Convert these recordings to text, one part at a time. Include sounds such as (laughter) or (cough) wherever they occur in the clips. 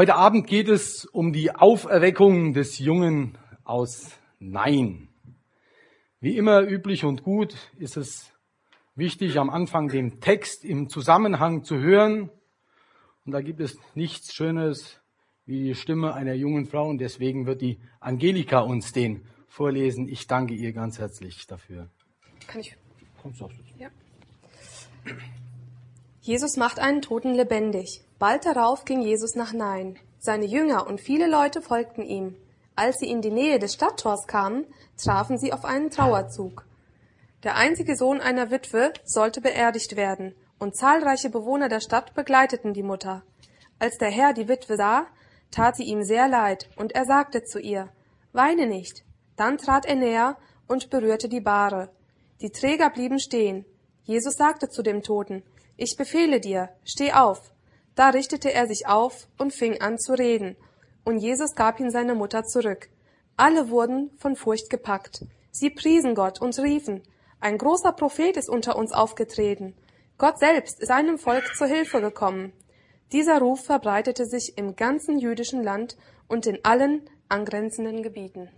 Heute Abend geht es um die Auferweckung des Jungen aus Nein. Wie immer üblich und gut ist es wichtig, am Anfang den Text im Zusammenhang zu hören. Und da gibt es nichts Schönes wie die Stimme einer jungen Frau und deswegen wird die Angelika uns den vorlesen. Ich danke ihr ganz herzlich dafür. Kann ich? Kommst du auch ja. Jesus macht einen Toten lebendig. Bald darauf ging Jesus nach Nein. Seine Jünger und viele Leute folgten ihm. Als sie in die Nähe des Stadttors kamen, trafen sie auf einen Trauerzug. Der einzige Sohn einer Witwe sollte beerdigt werden, und zahlreiche Bewohner der Stadt begleiteten die Mutter. Als der Herr die Witwe sah, tat sie ihm sehr leid, und er sagte zu ihr, Weine nicht. Dann trat er näher und berührte die Bahre. Die Träger blieben stehen. Jesus sagte zu dem Toten, Ich befehle dir, steh auf. Da richtete er sich auf und fing an zu reden, und Jesus gab ihn seine Mutter zurück. Alle wurden von Furcht gepackt. Sie priesen Gott und riefen, ein großer Prophet ist unter uns aufgetreten. Gott selbst ist seinem Volk zur Hilfe gekommen. Dieser Ruf verbreitete sich im ganzen jüdischen Land und in allen angrenzenden Gebieten.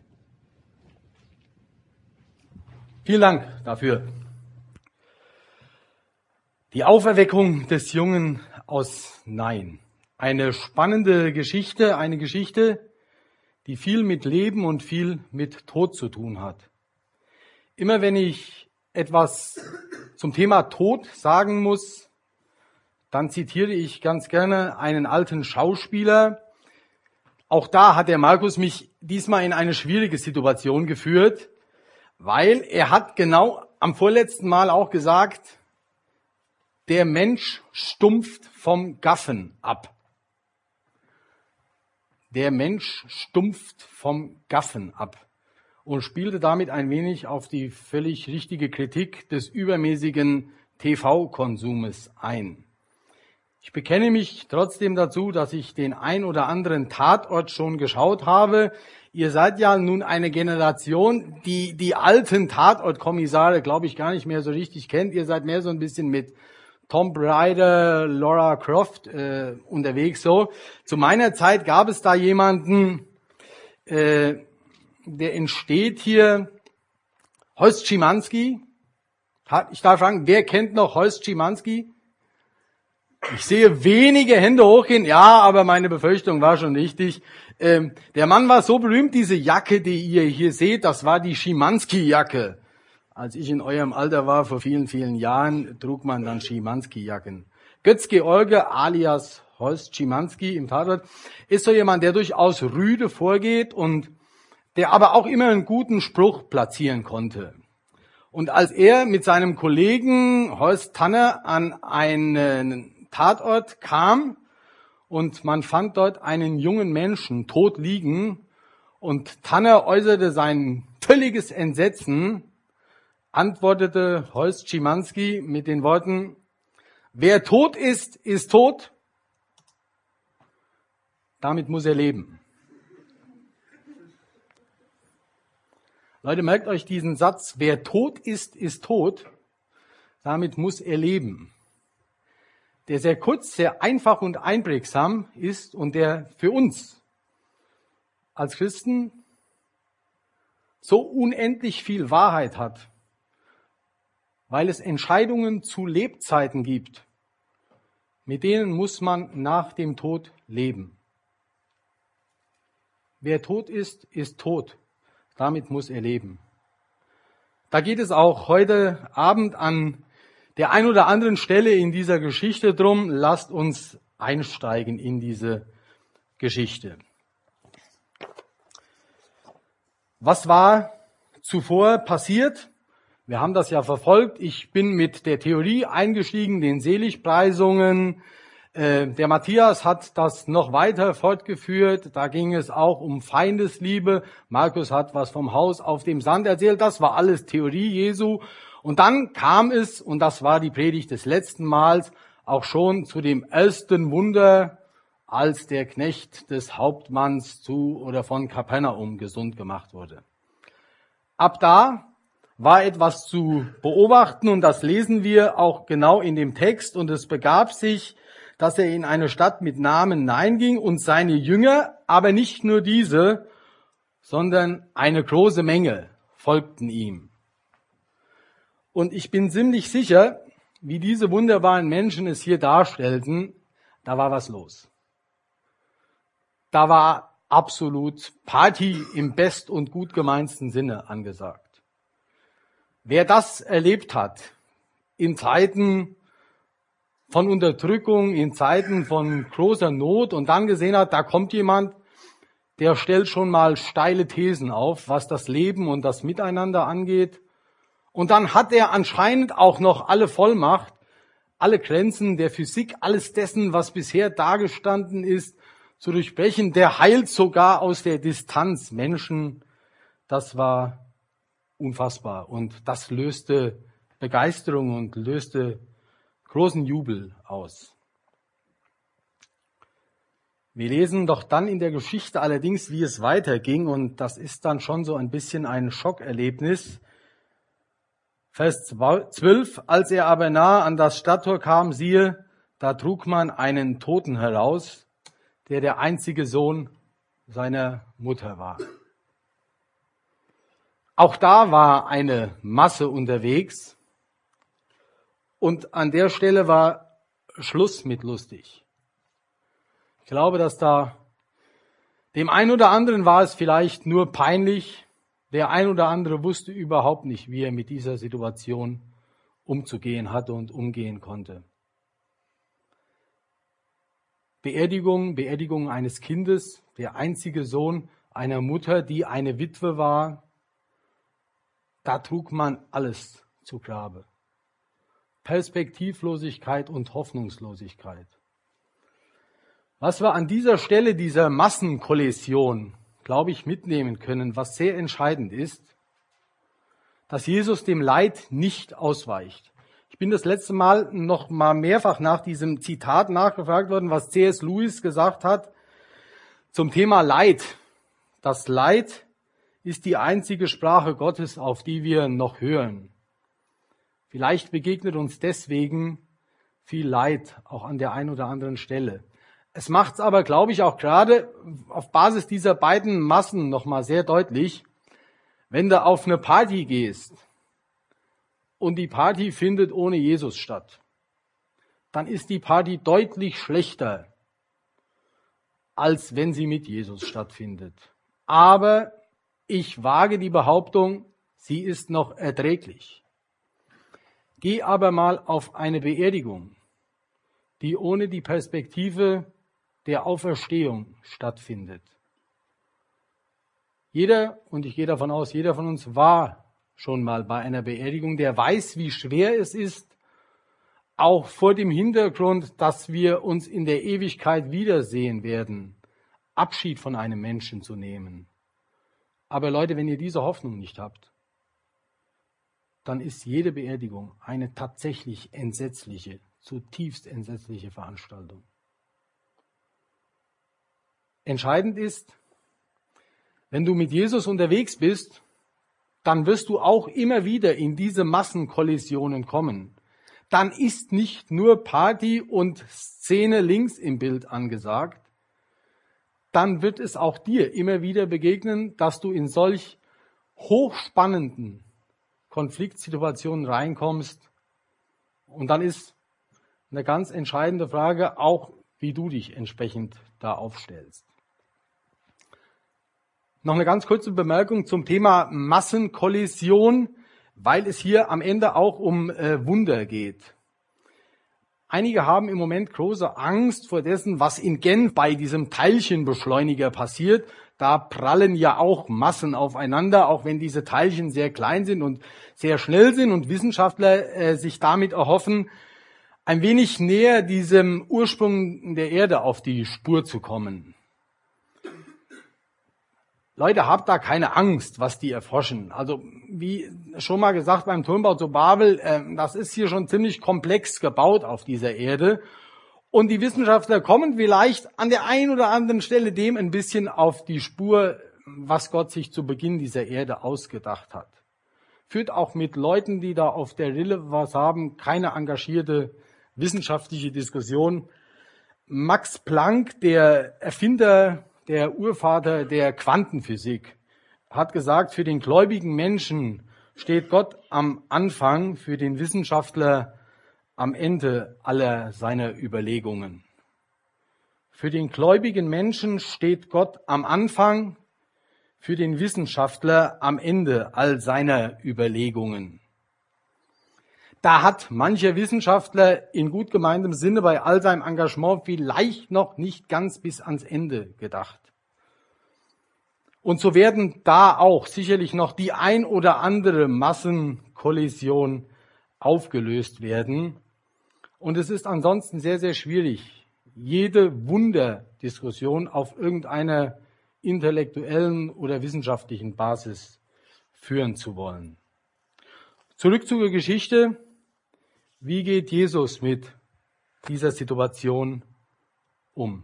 Vielen Dank dafür. Die Auferweckung des Jungen aus Nein. Eine spannende Geschichte, eine Geschichte, die viel mit Leben und viel mit Tod zu tun hat. Immer wenn ich etwas zum Thema Tod sagen muss, dann zitiere ich ganz gerne einen alten Schauspieler. Auch da hat der Markus mich diesmal in eine schwierige Situation geführt, weil er hat genau am vorletzten Mal auch gesagt, der Mensch stumpft vom Gaffen ab. Der Mensch stumpft vom Gaffen ab und spielte damit ein wenig auf die völlig richtige Kritik des übermäßigen TV-Konsumes ein. Ich bekenne mich trotzdem dazu, dass ich den ein oder anderen Tatort schon geschaut habe. Ihr seid ja nun eine Generation, die die alten Tatortkommissare, glaube ich, gar nicht mehr so richtig kennt. Ihr seid mehr so ein bisschen mit Tom Raider, Laura Croft äh, unterwegs so. Zu meiner Zeit gab es da jemanden, äh, der entsteht hier, Horst Schimanski. Ich darf fragen, wer kennt noch Horst Schimanski? Ich sehe wenige Hände hochgehen. Ja, aber meine Befürchtung war schon richtig. Ähm, der Mann war so berühmt, diese Jacke, die ihr hier seht, das war die Schimanski-Jacke. Als ich in eurem Alter war, vor vielen, vielen Jahren, trug man dann Schimanski-Jacken. Götz-George alias Horst Schimanski im Tatort ist so jemand, der durchaus rüde vorgeht und der aber auch immer einen guten Spruch platzieren konnte. Und als er mit seinem Kollegen Horst Tanner an einen Tatort kam und man fand dort einen jungen Menschen tot liegen und Tanner äußerte sein völliges Entsetzen, antwortete Holst Schimanski mit den Worten, wer tot ist, ist tot. Damit muss er leben. Leute, merkt euch diesen Satz, wer tot ist, ist tot. Damit muss er leben. Der sehr kurz, sehr einfach und einprägsam ist und der für uns als Christen so unendlich viel Wahrheit hat weil es Entscheidungen zu Lebzeiten gibt, mit denen muss man nach dem Tod leben. Wer tot ist, ist tot. Damit muss er leben. Da geht es auch heute Abend an der ein oder anderen Stelle in dieser Geschichte drum. Lasst uns einsteigen in diese Geschichte. Was war zuvor passiert? Wir haben das ja verfolgt. Ich bin mit der Theorie eingestiegen, den Seligpreisungen. Äh, der Matthias hat das noch weiter fortgeführt. Da ging es auch um Feindesliebe. Markus hat was vom Haus auf dem Sand erzählt. Das war alles Theorie Jesu. Und dann kam es, und das war die Predigt des letzten Mals, auch schon zu dem ersten Wunder, als der Knecht des Hauptmanns zu oder von Kapernaum gesund gemacht wurde. Ab da war etwas zu beobachten und das lesen wir auch genau in dem Text und es begab sich, dass er in eine Stadt mit Namen Nein ging und seine Jünger, aber nicht nur diese, sondern eine große Menge folgten ihm. Und ich bin ziemlich sicher, wie diese wunderbaren Menschen es hier darstellten, da war was los. Da war absolut Party im best und gut gemeinsten Sinne angesagt. Wer das erlebt hat, in Zeiten von Unterdrückung, in Zeiten von großer Not und dann gesehen hat, da kommt jemand, der stellt schon mal steile Thesen auf, was das Leben und das Miteinander angeht. Und dann hat er anscheinend auch noch alle Vollmacht, alle Grenzen der Physik, alles dessen, was bisher dagestanden ist, zu durchbrechen. Der heilt sogar aus der Distanz Menschen. Das war unfassbar. Und das löste Begeisterung und löste großen Jubel aus. Wir lesen doch dann in der Geschichte allerdings, wie es weiterging, und das ist dann schon so ein bisschen ein Schockerlebnis. Vers 12, als er aber nahe an das Stadttor kam, siehe, da trug man einen Toten heraus, der der einzige Sohn seiner Mutter war. Auch da war eine Masse unterwegs und an der Stelle war Schluss mit lustig. Ich glaube, dass da dem einen oder anderen war es vielleicht nur peinlich, der ein oder andere wusste überhaupt nicht, wie er mit dieser Situation umzugehen hatte und umgehen konnte. Beerdigung, Beerdigung eines Kindes, der einzige Sohn einer Mutter, die eine Witwe war, da trug man alles zu Grabe. Perspektivlosigkeit und Hoffnungslosigkeit. Was wir an dieser Stelle dieser Massenkollision glaube ich, mitnehmen können, was sehr entscheidend ist, dass Jesus dem Leid nicht ausweicht. Ich bin das letzte Mal noch mal mehrfach nach diesem Zitat nachgefragt worden, was C.S. Lewis gesagt hat zum Thema Leid. Das Leid ist die einzige Sprache Gottes, auf die wir noch hören. Vielleicht begegnet uns deswegen viel Leid auch an der einen oder anderen Stelle. Es macht es aber, glaube ich, auch gerade auf Basis dieser beiden Massen nochmal sehr deutlich, wenn du auf eine Party gehst und die Party findet ohne Jesus statt, dann ist die Party deutlich schlechter, als wenn sie mit Jesus stattfindet. Aber ich wage die Behauptung, sie ist noch erträglich. Geh aber mal auf eine Beerdigung, die ohne die Perspektive der Auferstehung stattfindet. Jeder, und ich gehe davon aus, jeder von uns war schon mal bei einer Beerdigung, der weiß, wie schwer es ist, auch vor dem Hintergrund, dass wir uns in der Ewigkeit wiedersehen werden, Abschied von einem Menschen zu nehmen. Aber Leute, wenn ihr diese Hoffnung nicht habt, dann ist jede Beerdigung eine tatsächlich entsetzliche, zutiefst entsetzliche Veranstaltung. Entscheidend ist, wenn du mit Jesus unterwegs bist, dann wirst du auch immer wieder in diese Massenkollisionen kommen. Dann ist nicht nur Party und Szene links im Bild angesagt, dann wird es auch dir immer wieder begegnen, dass du in solch hochspannenden Konfliktsituationen reinkommst. Und dann ist eine ganz entscheidende Frage auch, wie du dich entsprechend da aufstellst. Noch eine ganz kurze Bemerkung zum Thema Massenkollision, weil es hier am Ende auch um äh, Wunder geht. Einige haben im Moment große Angst vor dessen, was in Genf bei diesem Teilchenbeschleuniger passiert. Da prallen ja auch Massen aufeinander, auch wenn diese Teilchen sehr klein sind und sehr schnell sind und Wissenschaftler äh, sich damit erhoffen, ein wenig näher diesem Ursprung der Erde auf die Spur zu kommen. Leute, habt da keine Angst, was die erforschen. Also wie schon mal gesagt beim Turmbau zu Babel, äh, das ist hier schon ziemlich komplex gebaut auf dieser Erde. Und die Wissenschaftler kommen vielleicht an der einen oder anderen Stelle dem ein bisschen auf die Spur, was Gott sich zu Beginn dieser Erde ausgedacht hat. Führt auch mit Leuten, die da auf der Rille was haben, keine engagierte wissenschaftliche Diskussion. Max Planck, der Erfinder, der Urvater der Quantenphysik, hat gesagt, für den gläubigen Menschen steht Gott am Anfang, für den Wissenschaftler am Ende aller seiner Überlegungen. Für den gläubigen Menschen steht Gott am Anfang, für den Wissenschaftler am Ende all seiner Überlegungen. Da hat mancher Wissenschaftler in gut gemeintem Sinne bei all seinem Engagement vielleicht noch nicht ganz bis ans Ende gedacht. Und so werden da auch sicherlich noch die ein oder andere Massenkollision aufgelöst werden. Und es ist ansonsten sehr, sehr schwierig, jede Wunderdiskussion auf irgendeiner intellektuellen oder wissenschaftlichen Basis führen zu wollen. Zurück zur Geschichte. Wie geht Jesus mit dieser Situation um?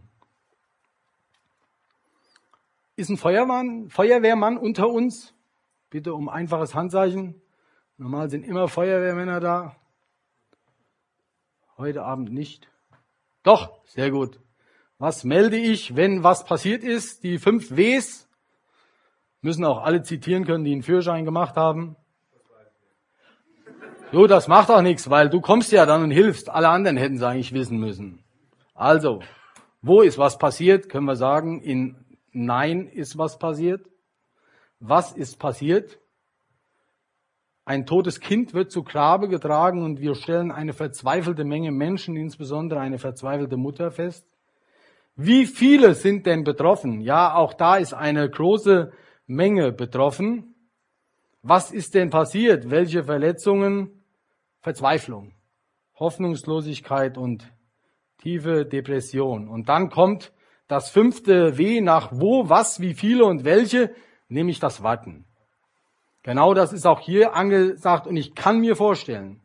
Ist ein Feuerwehrmann, Feuerwehrmann unter uns? Bitte um einfaches Handzeichen. Normal sind immer Feuerwehrmänner da. Heute Abend nicht. Doch, sehr gut. Was melde ich, wenn was passiert ist? Die fünf Ws müssen auch alle zitieren können, die einen Führerschein gemacht haben. Jo, das macht auch nichts, weil du kommst ja dann und hilfst. Alle anderen hätten es eigentlich wissen müssen. Also, wo ist was passiert? Können wir sagen, in Nein ist was passiert. Was ist passiert? Ein totes Kind wird zu Grabe getragen und wir stellen eine verzweifelte Menge Menschen, insbesondere eine verzweifelte Mutter fest. Wie viele sind denn betroffen? Ja, auch da ist eine große Menge betroffen. Was ist denn passiert? Welche Verletzungen? Verzweiflung, Hoffnungslosigkeit und tiefe Depression. Und dann kommt das fünfte W nach wo, was, wie viele und welche, nämlich das Warten. Genau das ist auch hier angesagt und ich kann mir vorstellen,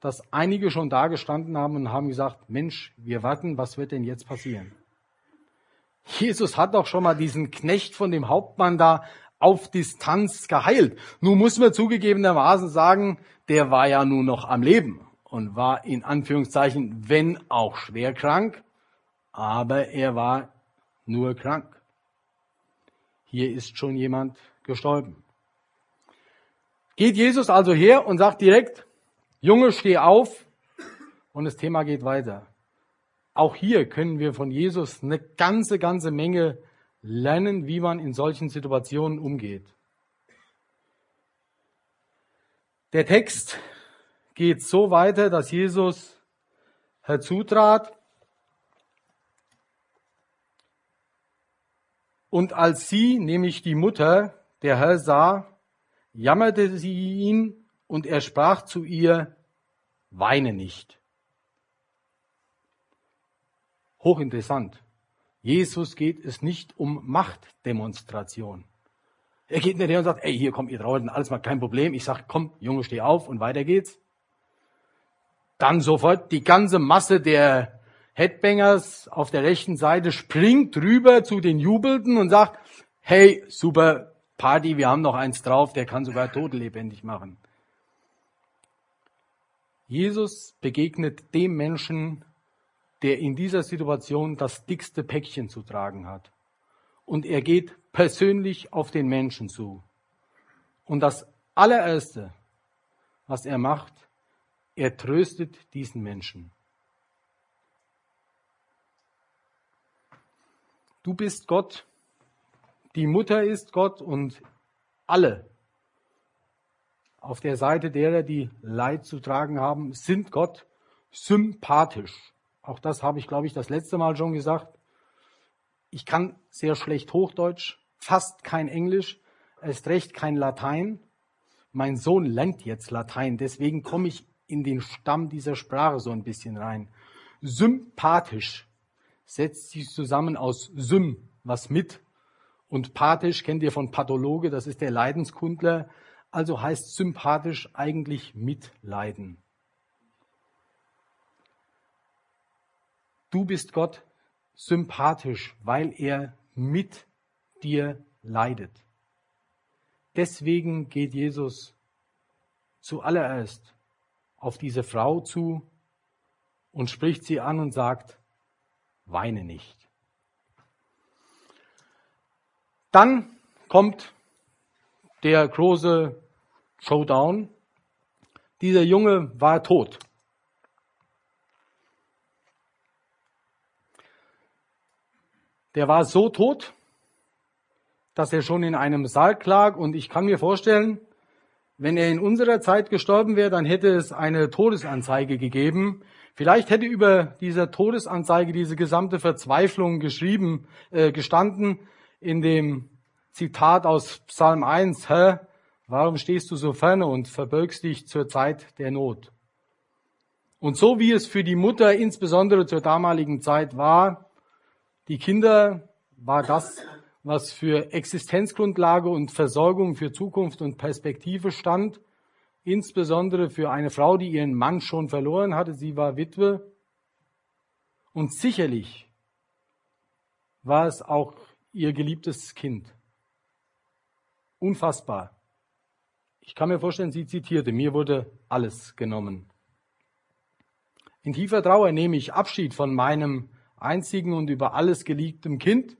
dass einige schon da gestanden haben und haben gesagt, Mensch, wir warten, was wird denn jetzt passieren? Jesus hat doch schon mal diesen Knecht von dem Hauptmann da auf Distanz geheilt. Nun muss man zugegebenermaßen sagen, der war ja nun noch am Leben und war in Anführungszeichen, wenn auch schwer krank, aber er war nur krank. Hier ist schon jemand gestorben. Geht Jesus also her und sagt direkt, Junge, steh auf und das Thema geht weiter. Auch hier können wir von Jesus eine ganze, ganze Menge lernen, wie man in solchen Situationen umgeht. Der Text geht so weiter, dass Jesus herzutrat und als sie, nämlich die Mutter, der Herr sah, jammerte sie ihn und er sprach zu ihr, weine nicht. Hochinteressant. Jesus geht es nicht um Machtdemonstration. Er geht nicht her und sagt, ey, hier kommt ihr draußen, alles mal kein Problem. Ich sag, komm, Junge, steh auf und weiter geht's. Dann sofort die ganze Masse der Headbangers auf der rechten Seite springt rüber zu den Jubelnden und sagt, hey, super Party, wir haben noch eins drauf, der kann sogar Tote lebendig machen. Jesus begegnet dem Menschen, der in dieser Situation das dickste Päckchen zu tragen hat. Und er geht persönlich auf den Menschen zu. Und das allererste, was er macht, er tröstet diesen Menschen. Du bist Gott, die Mutter ist Gott und alle auf der Seite derer, die Leid zu tragen haben, sind Gott sympathisch. Auch das habe ich, glaube ich, das letzte Mal schon gesagt. Ich kann sehr schlecht Hochdeutsch, fast kein Englisch, erst recht kein Latein. Mein Sohn lernt jetzt Latein, deswegen komme ich in den Stamm dieser Sprache so ein bisschen rein. Sympathisch setzt sich zusammen aus Sym, was mit, und pathisch kennt ihr von Pathologe, das ist der Leidenskundler, also heißt sympathisch eigentlich mitleiden. Du bist Gott sympathisch, weil er mit dir leidet. Deswegen geht Jesus zuallererst auf diese Frau zu und spricht sie an und sagt, weine nicht. Dann kommt der große Showdown. Dieser Junge war tot. Der war so tot, dass er schon in einem Sarg lag und ich kann mir vorstellen, wenn er in unserer Zeit gestorben wäre, dann hätte es eine Todesanzeige gegeben. Vielleicht hätte über dieser Todesanzeige diese gesamte Verzweiflung geschrieben, äh, gestanden in dem Zitat aus Psalm 1, Hä, warum stehst du so ferne und verbirgst dich zur Zeit der Not? Und so wie es für die Mutter insbesondere zur damaligen Zeit war, die Kinder war das, was für Existenzgrundlage und Versorgung für Zukunft und Perspektive stand, insbesondere für eine Frau, die ihren Mann schon verloren hatte. Sie war Witwe. Und sicherlich war es auch ihr geliebtes Kind. Unfassbar. Ich kann mir vorstellen, sie zitierte, mir wurde alles genommen. In tiefer Trauer nehme ich Abschied von meinem einzigen und über alles geliebtem Kind.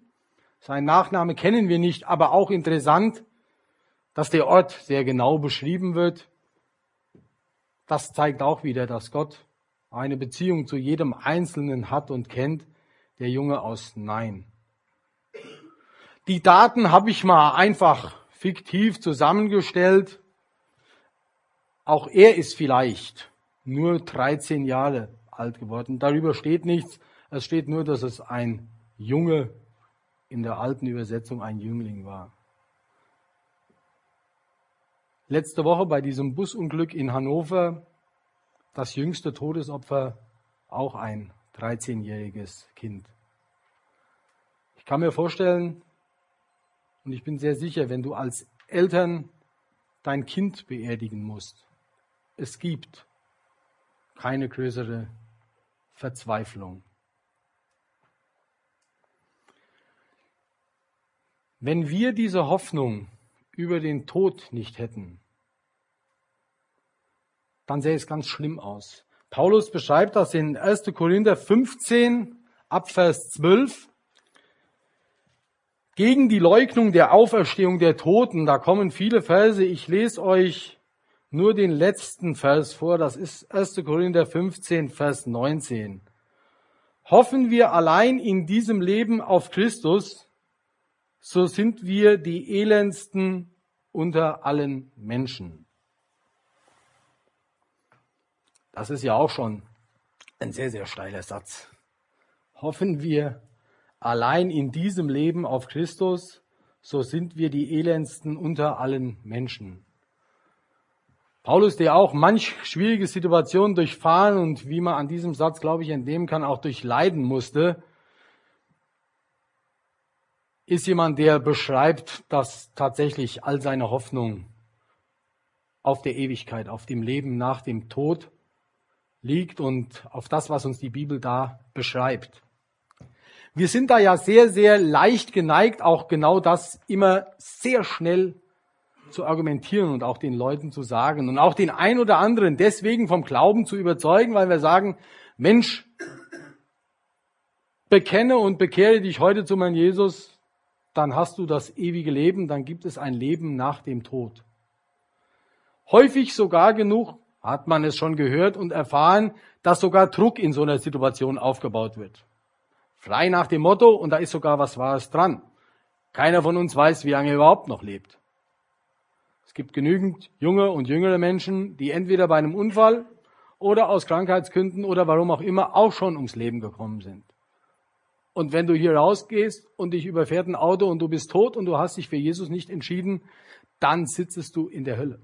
Sein Nachname kennen wir nicht, aber auch interessant, dass der Ort sehr genau beschrieben wird. Das zeigt auch wieder, dass Gott eine Beziehung zu jedem Einzelnen hat und kennt, der Junge aus Nein. Die Daten habe ich mal einfach fiktiv zusammengestellt. Auch er ist vielleicht nur 13 Jahre alt geworden. Darüber steht nichts. Es steht nur, dass es ein Junge in der alten Übersetzung ein Jüngling war. Letzte Woche bei diesem Busunglück in Hannover das jüngste Todesopfer auch ein 13-jähriges Kind. Ich kann mir vorstellen, und ich bin sehr sicher, wenn du als Eltern dein Kind beerdigen musst, es gibt keine größere Verzweiflung. Wenn wir diese Hoffnung über den Tod nicht hätten, dann sähe es ganz schlimm aus. Paulus beschreibt das in 1. Korinther 15 ab Vers 12. Gegen die Leugnung der Auferstehung der Toten, da kommen viele Verse. Ich lese euch nur den letzten Vers vor. Das ist 1. Korinther 15, Vers 19. Hoffen wir allein in diesem Leben auf Christus, so sind wir die elendsten unter allen Menschen. Das ist ja auch schon ein sehr, sehr steiler Satz. Hoffen wir allein in diesem Leben auf Christus, so sind wir die elendsten unter allen Menschen. Paulus, der auch manch schwierige Situationen durchfahren und wie man an diesem Satz, glaube ich, entnehmen kann, auch durchleiden musste, ist jemand, der beschreibt, dass tatsächlich all seine Hoffnung auf der Ewigkeit, auf dem Leben nach dem Tod liegt und auf das, was uns die Bibel da beschreibt. Wir sind da ja sehr, sehr leicht geneigt, auch genau das immer sehr schnell zu argumentieren und auch den Leuten zu sagen und auch den ein oder anderen deswegen vom Glauben zu überzeugen, weil wir sagen, Mensch, bekenne und bekehre dich heute zu meinem Jesus, dann hast du das ewige Leben, dann gibt es ein Leben nach dem Tod. Häufig sogar genug hat man es schon gehört und erfahren, dass sogar Druck in so einer Situation aufgebaut wird. Frei nach dem Motto, und da ist sogar was Wahres dran. Keiner von uns weiß, wie lange er überhaupt noch lebt. Es gibt genügend junge und jüngere Menschen, die entweder bei einem Unfall oder aus Krankheitskünden oder warum auch immer auch schon ums Leben gekommen sind. Und wenn du hier rausgehst und dich überfährt ein Auto und du bist tot und du hast dich für Jesus nicht entschieden, dann sitzest du in der Hölle.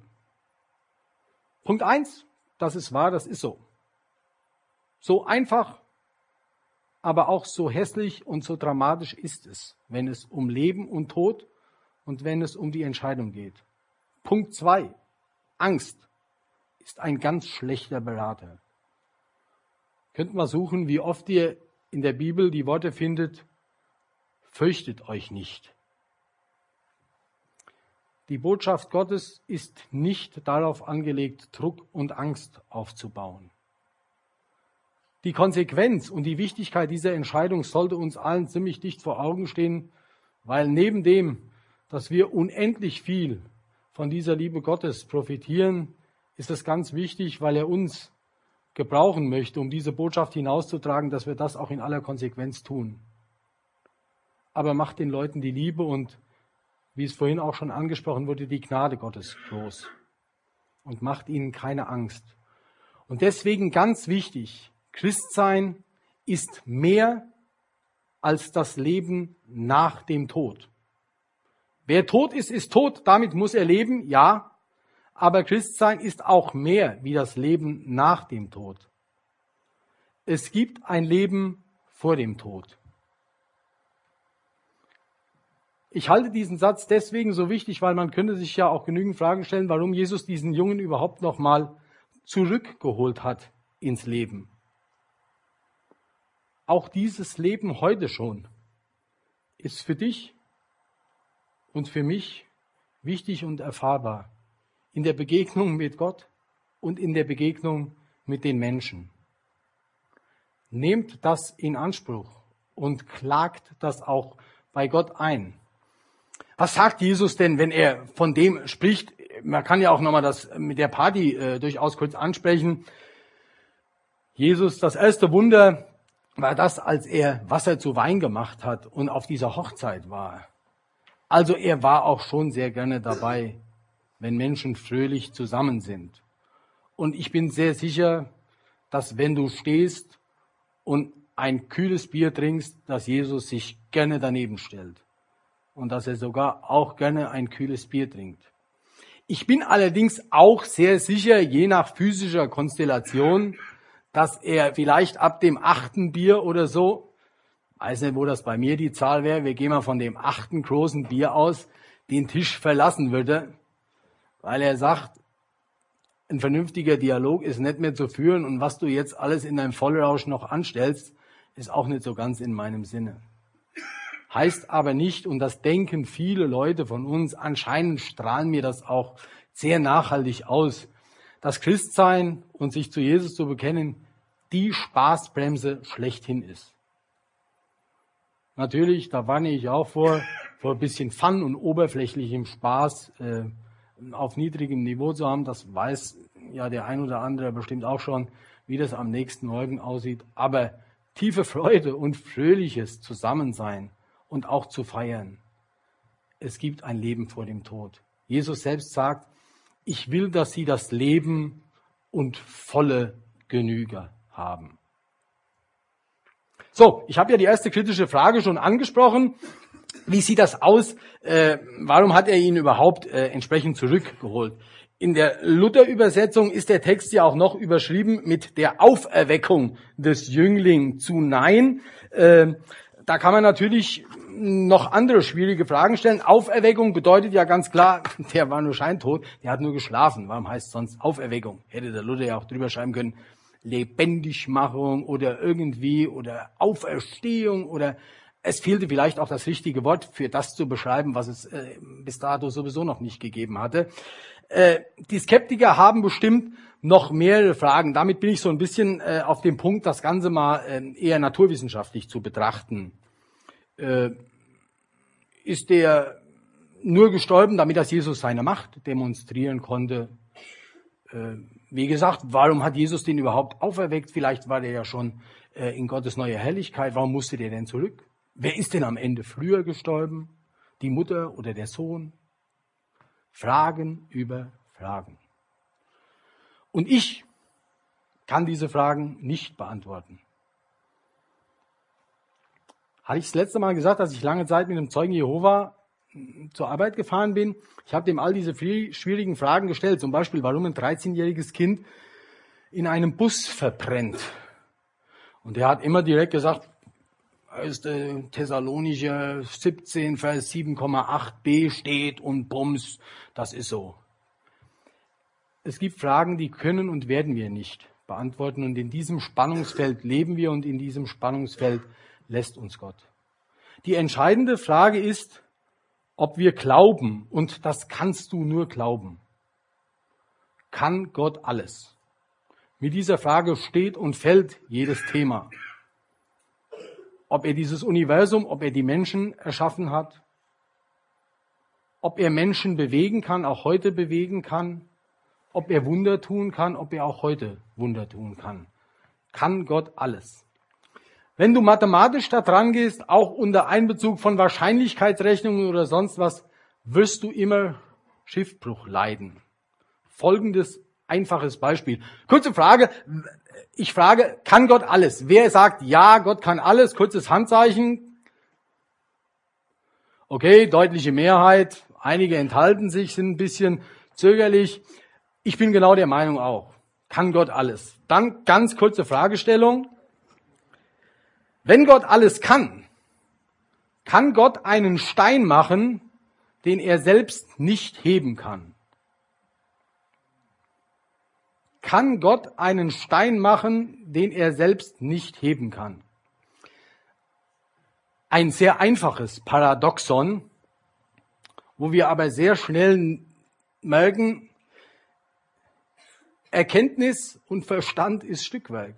Punkt eins, das ist wahr, das ist so. So einfach, aber auch so hässlich und so dramatisch ist es, wenn es um Leben und Tod und wenn es um die Entscheidung geht. Punkt zwei, Angst ist ein ganz schlechter Berater. Könnt mal suchen, wie oft ihr in der Bibel die Worte findet, fürchtet euch nicht. Die Botschaft Gottes ist nicht darauf angelegt, Druck und Angst aufzubauen. Die Konsequenz und die Wichtigkeit dieser Entscheidung sollte uns allen ziemlich dicht vor Augen stehen, weil neben dem, dass wir unendlich viel von dieser Liebe Gottes profitieren, ist es ganz wichtig, weil er uns gebrauchen möchte, um diese Botschaft hinauszutragen, dass wir das auch in aller Konsequenz tun. Aber macht den Leuten die Liebe und, wie es vorhin auch schon angesprochen wurde, die Gnade Gottes groß. Und macht ihnen keine Angst. Und deswegen ganz wichtig, Christsein ist mehr als das Leben nach dem Tod. Wer tot ist, ist tot, damit muss er leben, ja, aber Christsein ist auch mehr wie das Leben nach dem Tod. Es gibt ein Leben vor dem Tod. Ich halte diesen Satz deswegen so wichtig, weil man könnte sich ja auch genügend Fragen stellen, warum Jesus diesen Jungen überhaupt noch mal zurückgeholt hat ins Leben. Auch dieses Leben heute schon ist für dich und für mich wichtig und erfahrbar in der Begegnung mit Gott und in der Begegnung mit den Menschen. Nehmt das in Anspruch und klagt das auch bei Gott ein. Was sagt Jesus denn, wenn er von dem spricht? Man kann ja auch nochmal das mit der Party äh, durchaus kurz ansprechen. Jesus, das erste Wunder war das, als er Wasser zu Wein gemacht hat und auf dieser Hochzeit war. Also er war auch schon sehr gerne dabei, wenn Menschen fröhlich zusammen sind. Und ich bin sehr sicher, dass wenn du stehst und ein kühles Bier trinkst, dass Jesus sich gerne daneben stellt und dass er sogar auch gerne ein kühles Bier trinkt. Ich bin allerdings auch sehr sicher, je nach physischer Konstellation, dass er vielleicht ab dem achten Bier oder so, weiß nicht, wo das bei mir die Zahl wäre, wir gehen mal von dem achten großen Bier aus, den Tisch verlassen würde, weil er sagt, ein vernünftiger Dialog ist nicht mehr zu führen und was du jetzt alles in deinem Vollrausch noch anstellst, ist auch nicht so ganz in meinem Sinne. Heißt aber nicht, und das denken viele Leute von uns, anscheinend strahlen mir das auch sehr nachhaltig aus, dass Christsein und sich zu Jesus zu bekennen die Spaßbremse schlechthin ist. Natürlich, da warne ich auch vor, vor ein bisschen Fun und oberflächlichem Spaß äh, auf niedrigem Niveau zu haben. Das weiß ja der ein oder andere bestimmt auch schon, wie das am nächsten Morgen aussieht. Aber tiefe Freude und fröhliches Zusammensein und auch zu feiern. Es gibt ein Leben vor dem Tod. Jesus selbst sagt, ich will, dass sie das Leben und volle Genüge haben. So, ich habe ja die erste kritische Frage schon angesprochen. Wie sieht das aus? Äh, warum hat er ihn überhaupt äh, entsprechend zurückgeholt? In der Luther-Übersetzung ist der Text ja auch noch überschrieben mit der Auferweckung des Jüngling zu Nein. Äh, da kann man natürlich noch andere schwierige Fragen stellen. Auferweckung bedeutet ja ganz klar, (laughs) der war nur scheintot, der hat nur geschlafen. Warum heißt es sonst Auferweckung? Hätte der Luther ja auch drüber schreiben können, Lebendigmachung oder irgendwie oder Auferstehung oder es fehlte vielleicht auch das richtige Wort für das zu beschreiben, was es äh, bis dato sowieso noch nicht gegeben hatte. Äh, die Skeptiker haben bestimmt noch mehrere Fragen. Damit bin ich so ein bisschen äh, auf dem Punkt, das Ganze mal äh, eher naturwissenschaftlich zu betrachten. Äh, ist der nur gestorben, damit das Jesus seine Macht demonstrieren konnte? Äh, wie gesagt, warum hat Jesus den überhaupt auferweckt? Vielleicht war der ja schon äh, in Gottes neue Herrlichkeit. Warum musste der denn zurück? Wer ist denn am Ende früher gestorben? Die Mutter oder der Sohn? Fragen über Fragen. Und ich kann diese Fragen nicht beantworten. Hatte ich das letzte Mal gesagt, dass ich lange Zeit mit einem Zeugen Jehova hm, zur Arbeit gefahren bin. Ich habe dem all diese schwierigen Fragen gestellt. Zum Beispiel, warum ein 13-jähriges Kind in einem Bus verbrennt. Und er hat immer direkt gesagt, 1. Thessalonicher 17, Vers 7,8b steht und bums, das ist so. Es gibt Fragen, die können und werden wir nicht beantworten und in diesem Spannungsfeld leben wir und in diesem Spannungsfeld lässt uns Gott. Die entscheidende Frage ist, ob wir glauben und das kannst du nur glauben. Kann Gott alles? Mit dieser Frage steht und fällt jedes Thema. Ob er dieses Universum, ob er die Menschen erschaffen hat, ob er Menschen bewegen kann, auch heute bewegen kann, ob er Wunder tun kann, ob er auch heute Wunder tun kann. Kann Gott alles. Wenn du mathematisch da dran gehst, auch unter Einbezug von Wahrscheinlichkeitsrechnungen oder sonst was, wirst du immer Schiffbruch leiden. Folgendes einfaches Beispiel. Kurze Frage. Ich frage, kann Gott alles? Wer sagt, ja, Gott kann alles? Kurzes Handzeichen. Okay, deutliche Mehrheit. Einige enthalten sich, sind ein bisschen zögerlich. Ich bin genau der Meinung auch. Kann Gott alles? Dann ganz kurze Fragestellung. Wenn Gott alles kann, kann Gott einen Stein machen, den er selbst nicht heben kann? Kann Gott einen Stein machen, den er selbst nicht heben kann? Ein sehr einfaches Paradoxon, wo wir aber sehr schnell merken, Erkenntnis und Verstand ist Stückwerk.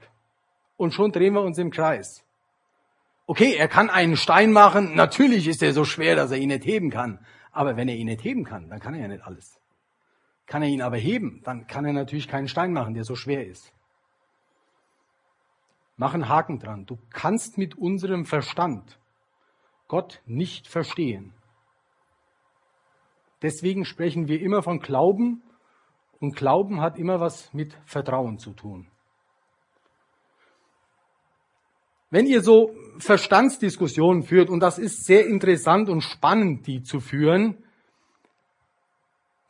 Und schon drehen wir uns im Kreis. Okay, er kann einen Stein machen. Natürlich ist er so schwer, dass er ihn nicht heben kann. Aber wenn er ihn nicht heben kann, dann kann er ja nicht alles. Kann er ihn aber heben, dann kann er natürlich keinen Stein machen, der so schwer ist. Mach einen Haken dran. Du kannst mit unserem Verstand Gott nicht verstehen. Deswegen sprechen wir immer von Glauben und Glauben hat immer was mit Vertrauen zu tun. Wenn ihr so Verstandsdiskussionen führt, und das ist sehr interessant und spannend, die zu führen,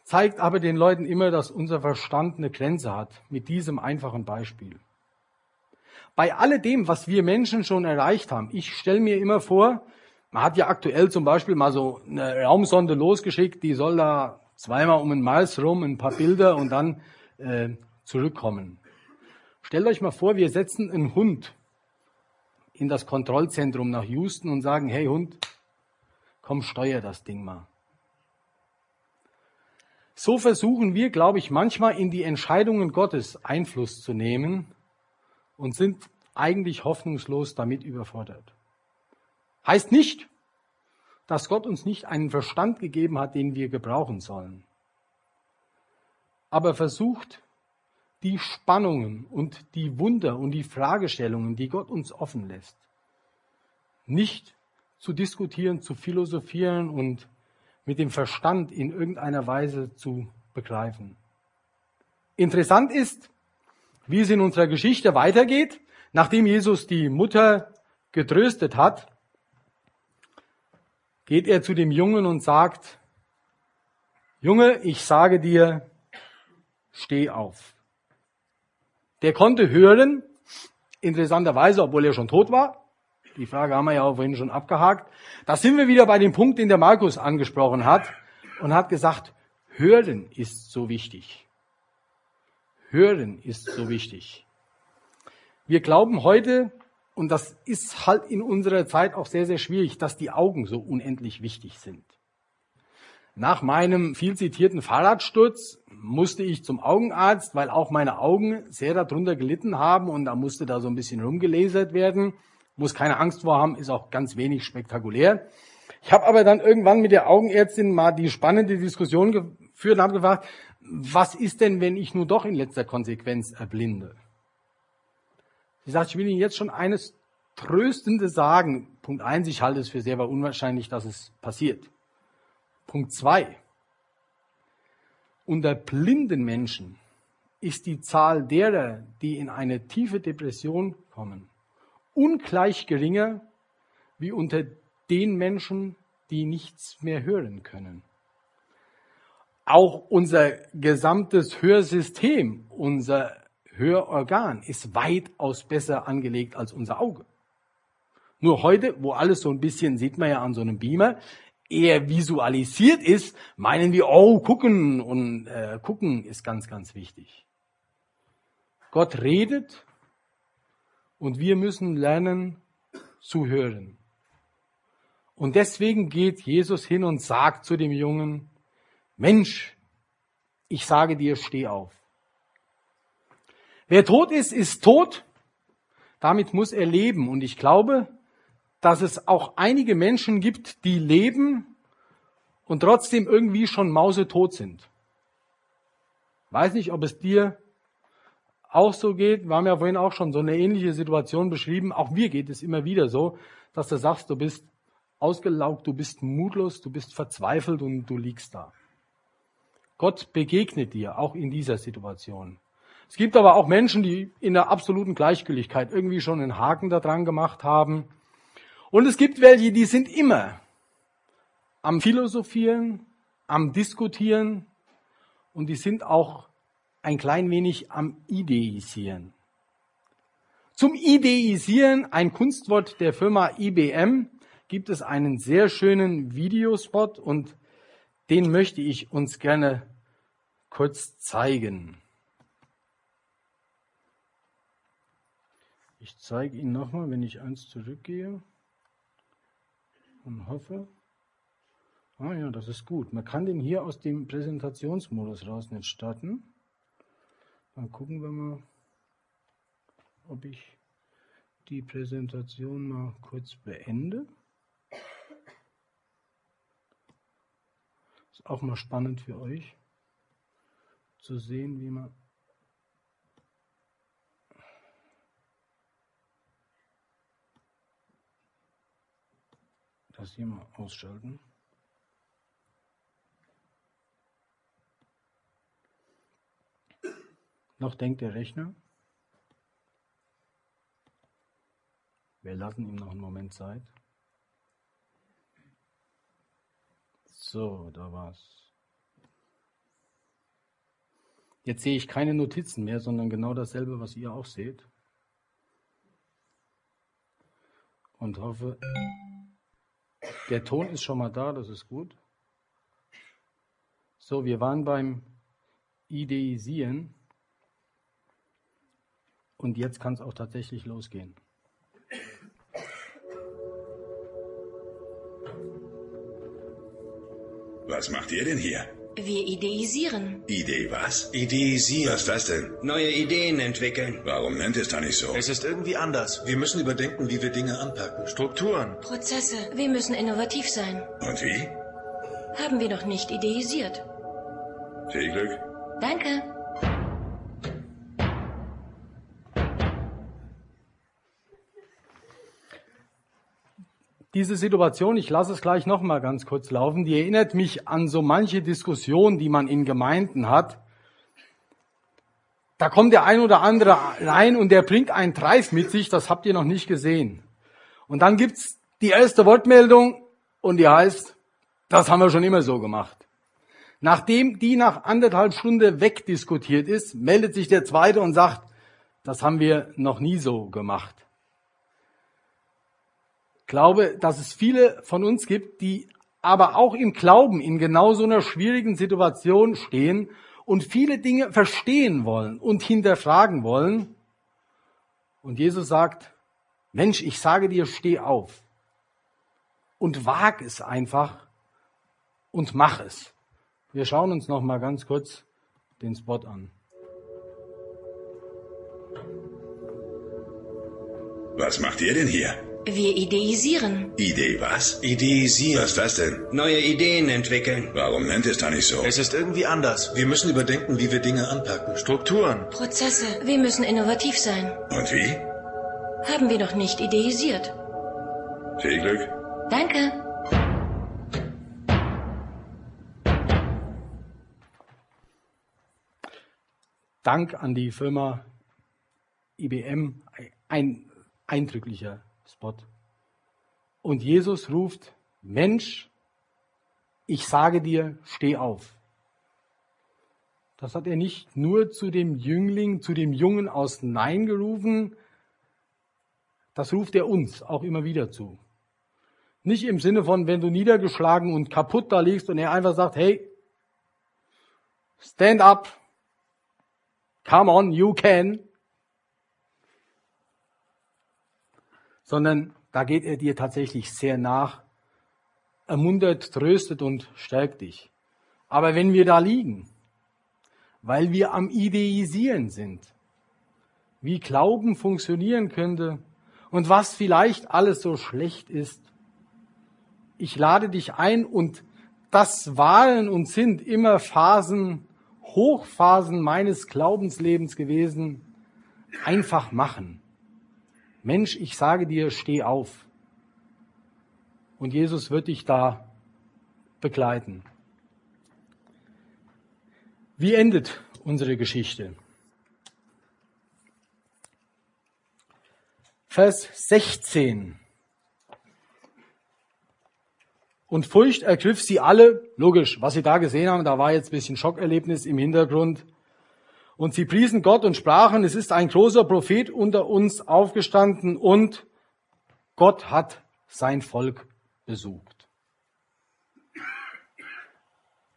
zeigt aber den Leuten immer, dass unser Verstand eine Grenze hat, mit diesem einfachen Beispiel. Bei alledem, was wir Menschen schon erreicht haben, ich stelle mir immer vor, man hat ja aktuell zum Beispiel mal so eine Raumsonde losgeschickt, die soll da zweimal um den Mars rum, ein paar Bilder und dann äh, zurückkommen. Stellt euch mal vor, wir setzen einen Hund in das Kontrollzentrum nach Houston und sagen, hey Hund, komm, steuer das Ding mal. So versuchen wir, glaube ich, manchmal in die Entscheidungen Gottes Einfluss zu nehmen und sind eigentlich hoffnungslos damit überfordert. Heißt nicht, dass Gott uns nicht einen Verstand gegeben hat, den wir gebrauchen sollen. Aber versucht, die Spannungen und die Wunder und die Fragestellungen, die Gott uns offen lässt, nicht zu diskutieren, zu philosophieren und mit dem Verstand in irgendeiner Weise zu begreifen. Interessant ist, wie es in unserer Geschichte weitergeht, nachdem Jesus die Mutter getröstet hat, geht er zu dem Jungen und sagt, Junge, ich sage dir, steh auf. Der konnte hören, interessanterweise, obwohl er schon tot war. Die Frage haben wir ja auch vorhin schon abgehakt. Da sind wir wieder bei dem Punkt, den der Markus angesprochen hat und hat gesagt, hören ist so wichtig. Hören ist so wichtig. Wir glauben heute, und das ist halt in unserer Zeit auch sehr, sehr schwierig, dass die Augen so unendlich wichtig sind. Nach meinem viel zitierten Fahrradsturz musste ich zum Augenarzt, weil auch meine Augen sehr darunter gelitten haben und da musste da so ein bisschen rumgelasert werden. Muss keine Angst vor haben, ist auch ganz wenig spektakulär. Ich habe aber dann irgendwann mit der Augenärztin mal die spannende Diskussion geführt und habe gefragt, was ist denn, wenn ich nur doch in letzter Konsequenz erblinde? Sie sagt, ich will Ihnen jetzt schon eines Tröstende sagen. Punkt eins, ich halte es für sehr unwahrscheinlich, dass es passiert. Punkt zwei, unter blinden Menschen ist die Zahl derer, die in eine tiefe Depression kommen, ungleich geringer wie unter den Menschen, die nichts mehr hören können. Auch unser gesamtes Hörsystem, unser Hörorgan ist weitaus besser angelegt als unser Auge. Nur heute, wo alles so ein bisschen, sieht man ja an so einem Beamer, eher visualisiert ist, meinen wir, oh, gucken und äh, gucken ist ganz, ganz wichtig. Gott redet und wir müssen lernen zu hören. Und deswegen geht Jesus hin und sagt zu dem Jungen, Mensch, ich sage dir, steh auf. Wer tot ist, ist tot. Damit muss er leben. Und ich glaube, dass es auch einige Menschen gibt, die leben und trotzdem irgendwie schon mausetot sind. Weiß nicht, ob es dir auch so geht. Wir haben ja vorhin auch schon so eine ähnliche Situation beschrieben. Auch mir geht es immer wieder so, dass du sagst, du bist ausgelaugt, du bist mutlos, du bist verzweifelt und du liegst da. Gott begegnet dir auch in dieser Situation. Es gibt aber auch Menschen, die in der absoluten Gleichgültigkeit irgendwie schon einen Haken da dran gemacht haben. Und es gibt welche, die sind immer am Philosophieren, am Diskutieren und die sind auch ein klein wenig am Ideisieren. Zum Ideisieren, ein Kunstwort der Firma IBM, gibt es einen sehr schönen Videospot und den möchte ich uns gerne kurz zeigen. Ich zeige Ihnen nochmal, wenn ich eins zurückgehe und hoffe. Ah ja, das ist gut. Man kann den hier aus dem Präsentationsmodus raus nicht starten. Dann gucken wir mal, ob ich die Präsentation mal kurz beende. Ist auch mal spannend für euch zu sehen, wie man das hier mal ausschalten. Noch denkt der Rechner. Wir lassen ihm noch einen Moment Zeit. So, da war's. Jetzt sehe ich keine Notizen mehr, sondern genau dasselbe, was ihr auch seht. Und hoffe, der Ton ist schon mal da, das ist gut. So, wir waren beim Ideisieren. Und jetzt kann es auch tatsächlich losgehen. Was macht ihr denn hier? Wir ideisieren. Idee was? Ideisieren. Was ist das denn? Neue Ideen entwickeln. Warum nennt es da nicht so? Es ist irgendwie anders. Wir müssen überdenken, wie wir Dinge anpacken. Strukturen. Prozesse. Wir müssen innovativ sein. Und wie? Haben wir noch nicht ideisiert. Viel Glück. Danke. Diese Situation, ich lasse es gleich noch mal ganz kurz laufen, die erinnert mich an so manche Diskussion, die man in Gemeinden hat. Da kommt der ein oder andere rein und der bringt einen Treif mit sich, das habt ihr noch nicht gesehen. Und dann gibt's die erste Wortmeldung und die heißt, das haben wir schon immer so gemacht. Nachdem die nach anderthalb Stunden wegdiskutiert ist, meldet sich der zweite und sagt, das haben wir noch nie so gemacht glaube, dass es viele von uns gibt, die aber auch im Glauben in genau so einer schwierigen Situation stehen und viele Dinge verstehen wollen und hinterfragen wollen. Und Jesus sagt, Mensch, ich sage dir, steh auf und wag es einfach und mach es. Wir schauen uns noch mal ganz kurz den Spot an. Was macht ihr denn hier? Wir ideisieren. Idee was? Ideisieren. Was ist das denn? Neue Ideen entwickeln. Warum nennt es da nicht so? Es ist irgendwie anders. Wir müssen überdenken, wie wir Dinge anpacken. Strukturen. Prozesse. Wir müssen innovativ sein. Und wie? Haben wir noch nicht ideisiert. Viel Glück. Danke. Dank an die Firma IBM, ein eindrücklicher Spot. Und Jesus ruft, Mensch, ich sage dir, steh auf. Das hat er nicht nur zu dem Jüngling, zu dem Jungen aus Nein gerufen, das ruft er uns auch immer wieder zu. Nicht im Sinne von, wenn du niedergeschlagen und kaputt da liegst und er einfach sagt, hey, stand up, come on, you can. Sondern da geht er dir tatsächlich sehr nach, ermuntert, tröstet und stärkt dich. Aber wenn wir da liegen, weil wir am Ideisieren sind, wie Glauben funktionieren könnte und was vielleicht alles so schlecht ist. Ich lade dich ein und das waren und sind immer Phasen, Hochphasen meines Glaubenslebens gewesen. Einfach machen. Mensch, ich sage dir, steh auf. Und Jesus wird dich da begleiten. Wie endet unsere Geschichte? Vers 16. Und Furcht ergriff sie alle. Logisch, was sie da gesehen haben, da war jetzt ein bisschen Schockerlebnis im Hintergrund. Und sie priesen Gott und sprachen, es ist ein großer Prophet unter uns aufgestanden und Gott hat sein Volk besucht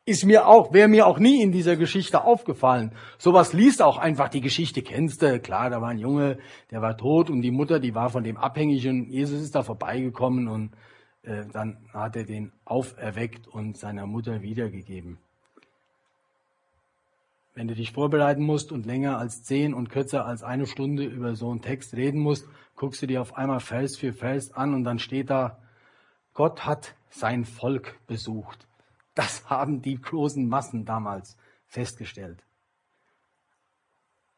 ist mir auch, wäre mir auch nie in dieser Geschichte aufgefallen. Sowas liest auch einfach die Geschichte, kennst du, klar, da war ein Junge, der war tot und die Mutter, die war von dem abhängig und Jesus ist da vorbeigekommen und äh, dann hat er den auferweckt und seiner Mutter wiedergegeben. Wenn du dich vorbereiten musst und länger als zehn und kürzer als eine Stunde über so einen Text reden musst, guckst du dir auf einmal Vers für Vers an und dann steht da, Gott hat sein Volk besucht. Das haben die großen Massen damals festgestellt.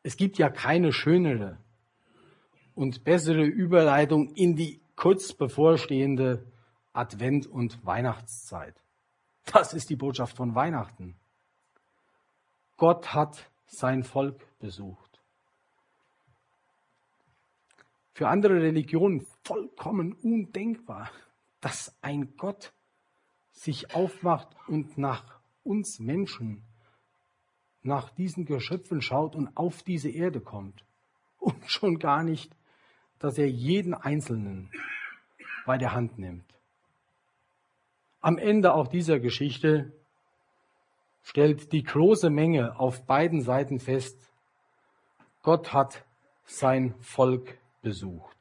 Es gibt ja keine schönere und bessere Überleitung in die kurz bevorstehende Advent- und Weihnachtszeit. Das ist die Botschaft von Weihnachten. Gott hat sein Volk besucht. Für andere Religionen vollkommen undenkbar, dass ein Gott sich aufmacht und nach uns Menschen, nach diesen Geschöpfen schaut und auf diese Erde kommt. Und schon gar nicht, dass er jeden Einzelnen bei der Hand nimmt. Am Ende auch dieser Geschichte stellt die große Menge auf beiden Seiten fest, Gott hat sein Volk besucht.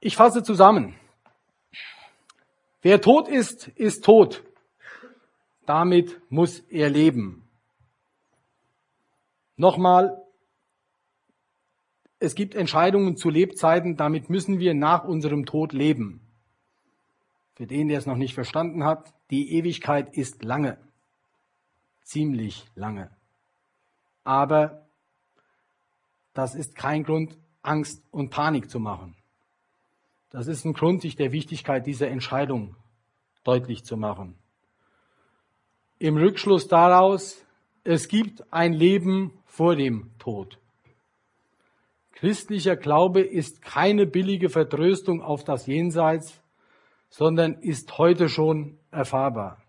Ich fasse zusammen. Wer tot ist, ist tot. Damit muss er leben. Nochmal, es gibt Entscheidungen zu Lebzeiten, damit müssen wir nach unserem Tod leben. Für den, der es noch nicht verstanden hat, die Ewigkeit ist lange, ziemlich lange. Aber das ist kein Grund, Angst und Panik zu machen. Das ist ein Grund, sich der Wichtigkeit dieser Entscheidung deutlich zu machen. Im Rückschluss daraus, es gibt ein Leben vor dem Tod. Christlicher Glaube ist keine billige Vertröstung auf das Jenseits, sondern ist heute schon erfahrbar.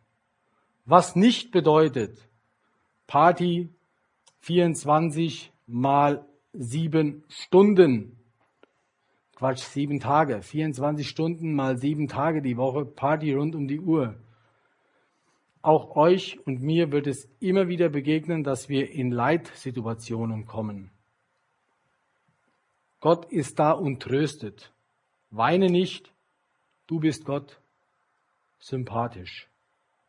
Was nicht bedeutet, Party 24 mal sieben Stunden Quatsch, sieben Tage, 24 Stunden mal sieben Tage die Woche, Party rund um die Uhr. Auch euch und mir wird es immer wieder begegnen, dass wir in Leitsituationen kommen. Gott ist da und tröstet. Weine nicht, du bist Gott sympathisch.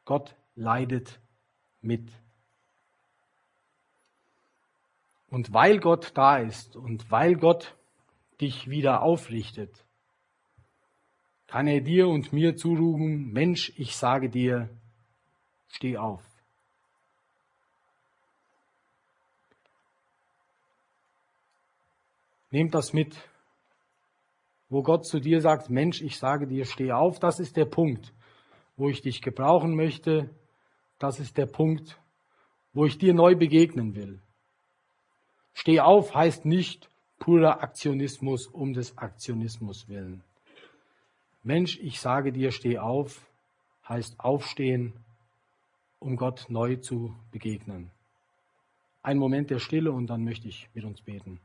Gott leidet mit. Und weil Gott da ist und weil Gott dich wieder aufrichtet, kann er dir und mir zurufen, Mensch, ich sage dir, steh auf. Nehmt das mit, wo Gott zu dir sagt, Mensch, ich sage dir, steh auf. Das ist der Punkt, wo ich dich gebrauchen möchte. Das ist der Punkt, wo ich dir neu begegnen will. Steh auf heißt nicht, purer Aktionismus um des Aktionismus willen. Mensch, ich sage dir, steh auf, heißt aufstehen, um Gott neu zu begegnen. Ein Moment der Stille und dann möchte ich mit uns beten.